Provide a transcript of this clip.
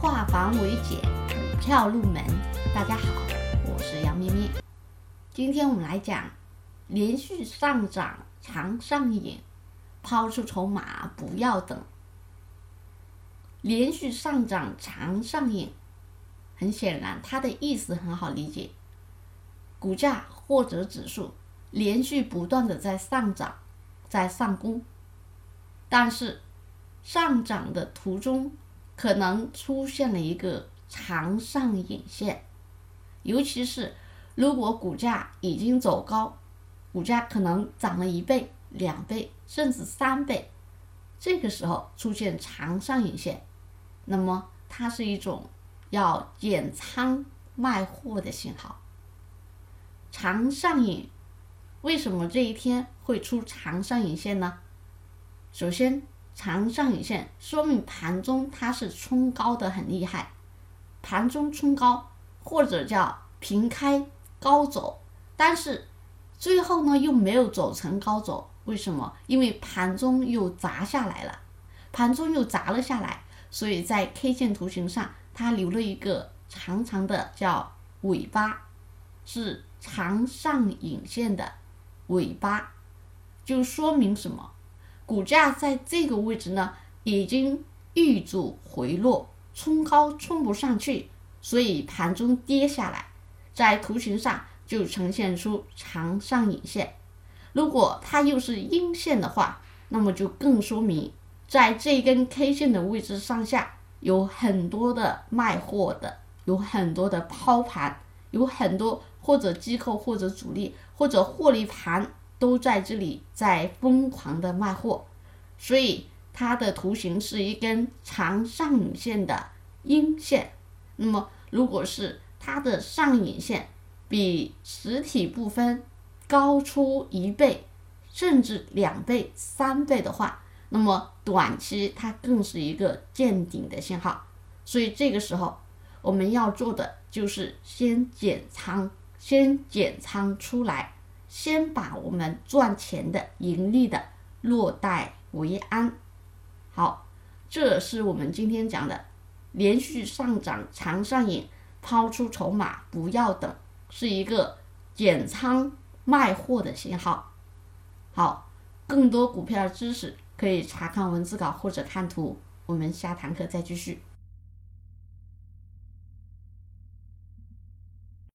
化繁为简，股票入门。大家好，我是杨咩咩。今天我们来讲，连续上涨常上瘾，抛出筹码不要等。连续上涨常上瘾，很显然，它的意思很好理解。股价或者指数连续不断的在上涨，在上攻，但是上涨的途中可能出现了一个长上影线，尤其是如果股价已经走高，股价可能涨了一倍、两倍，甚至三倍，这个时候出现长上影线，那么它是一种要减仓卖货的信号。长上影，为什么这一天会出长上影线呢？首先，长上影线说明盘中它是冲高的很厉害，盘中冲高或者叫平开高走，但是最后呢又没有走成高走，为什么？因为盘中又砸下来了，盘中又砸了下来，所以在 K 线图形上它留了一个长长的叫尾巴，是。长上影线的尾巴，就说明什么？股价在这个位置呢，已经遇阻回落，冲高冲不上去，所以盘中跌下来，在图形上就呈现出长上影线。如果它又是阴线的话，那么就更说明在这根 K 线的位置上下有很多的卖货的，有很多的抛盘，有很多。或者机构，或者主力，或者获利盘都在这里在疯狂的卖货，所以它的图形是一根长上影线的阴线。那么，如果是它的上影线比实体部分高出一倍，甚至两倍、三倍的话，那么短期它更是一个见顶的信号。所以这个时候我们要做的就是先减仓。先减仓出来，先把我们赚钱的、盈利的落袋为安。好，这是我们今天讲的连续上涨长上影，抛出筹码不要等，是一个减仓卖货的信号。好，更多股票知识可以查看文字稿或者看图。我们下堂课再继续。